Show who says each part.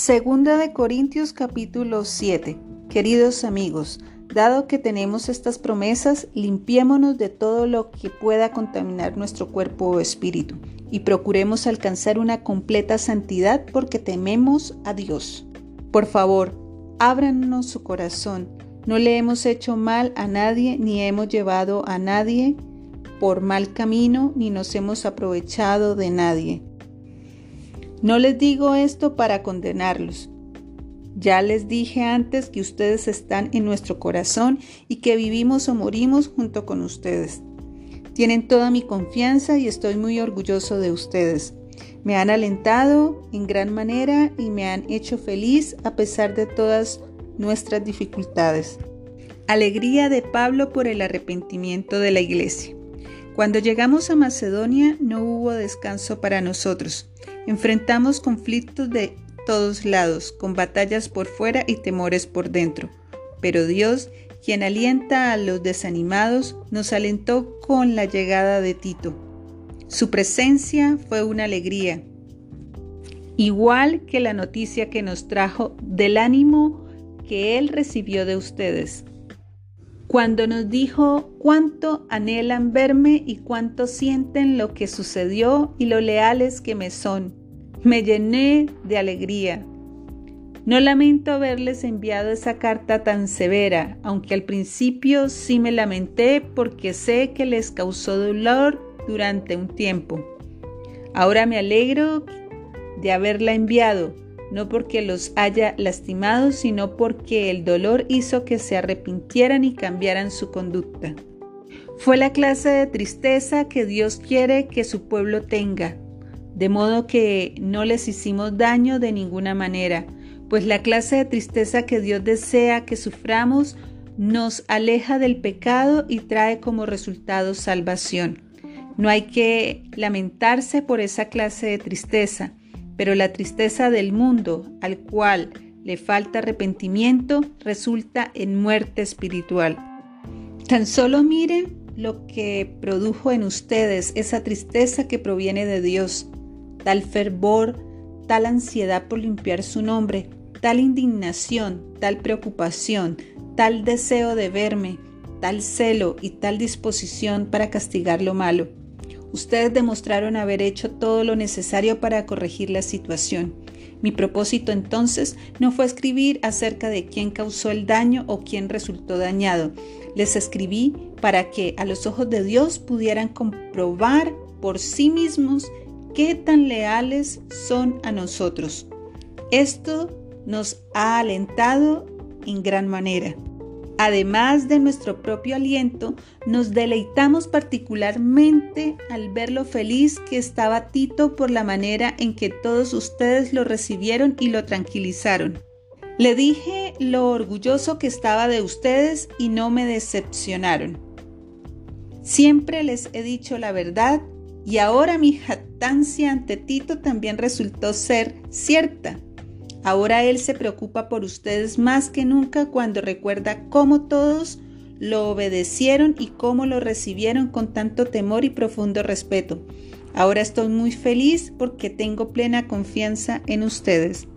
Speaker 1: Segunda de Corintios capítulo 7. Queridos amigos, dado que tenemos estas promesas, limpiémonos de todo lo que pueda contaminar nuestro cuerpo o espíritu y procuremos alcanzar una completa santidad porque tememos a Dios. Por favor, ábranos su corazón. No le hemos hecho mal a nadie ni hemos llevado a nadie por mal camino ni nos hemos aprovechado de nadie. No les digo esto para condenarlos. Ya les dije antes que ustedes están en nuestro corazón y que vivimos o morimos junto con ustedes. Tienen toda mi confianza y estoy muy orgulloso de ustedes. Me han alentado en gran manera y me han hecho feliz a pesar de todas nuestras dificultades. Alegría de Pablo por el arrepentimiento de la iglesia. Cuando llegamos a Macedonia no hubo descanso para nosotros. Enfrentamos conflictos de todos lados, con batallas por fuera y temores por dentro. Pero Dios, quien alienta a los desanimados, nos alentó con la llegada de Tito. Su presencia fue una alegría, igual que la noticia que nos trajo del ánimo que Él recibió de ustedes cuando nos dijo cuánto anhelan verme y cuánto sienten lo que sucedió y lo leales que me son. Me llené de alegría. No lamento haberles enviado esa carta tan severa, aunque al principio sí me lamenté porque sé que les causó dolor durante un tiempo. Ahora me alegro de haberla enviado no porque los haya lastimado, sino porque el dolor hizo que se arrepintieran y cambiaran su conducta. Fue la clase de tristeza que Dios quiere que su pueblo tenga, de modo que no les hicimos daño de ninguna manera, pues la clase de tristeza que Dios desea que suframos nos aleja del pecado y trae como resultado salvación. No hay que lamentarse por esa clase de tristeza, pero la tristeza del mundo al cual le falta arrepentimiento resulta en muerte espiritual. Tan solo miren lo que produjo en ustedes esa tristeza que proviene de Dios, tal fervor, tal ansiedad por limpiar su nombre, tal indignación, tal preocupación, tal deseo de verme, tal celo y tal disposición para castigar lo malo. Ustedes demostraron haber hecho todo lo necesario para corregir la situación. Mi propósito entonces no fue escribir acerca de quién causó el daño o quién resultó dañado. Les escribí para que a los ojos de Dios pudieran comprobar por sí mismos qué tan leales son a nosotros. Esto nos ha alentado en gran manera. Además de nuestro propio aliento, nos deleitamos particularmente al ver lo feliz que estaba Tito por la manera en que todos ustedes lo recibieron y lo tranquilizaron. Le dije lo orgulloso que estaba de ustedes y no me decepcionaron. Siempre les he dicho la verdad y ahora mi jactancia ante Tito también resultó ser cierta. Ahora Él se preocupa por ustedes más que nunca cuando recuerda cómo todos lo obedecieron y cómo lo recibieron con tanto temor y profundo respeto. Ahora estoy muy feliz porque tengo plena confianza en ustedes.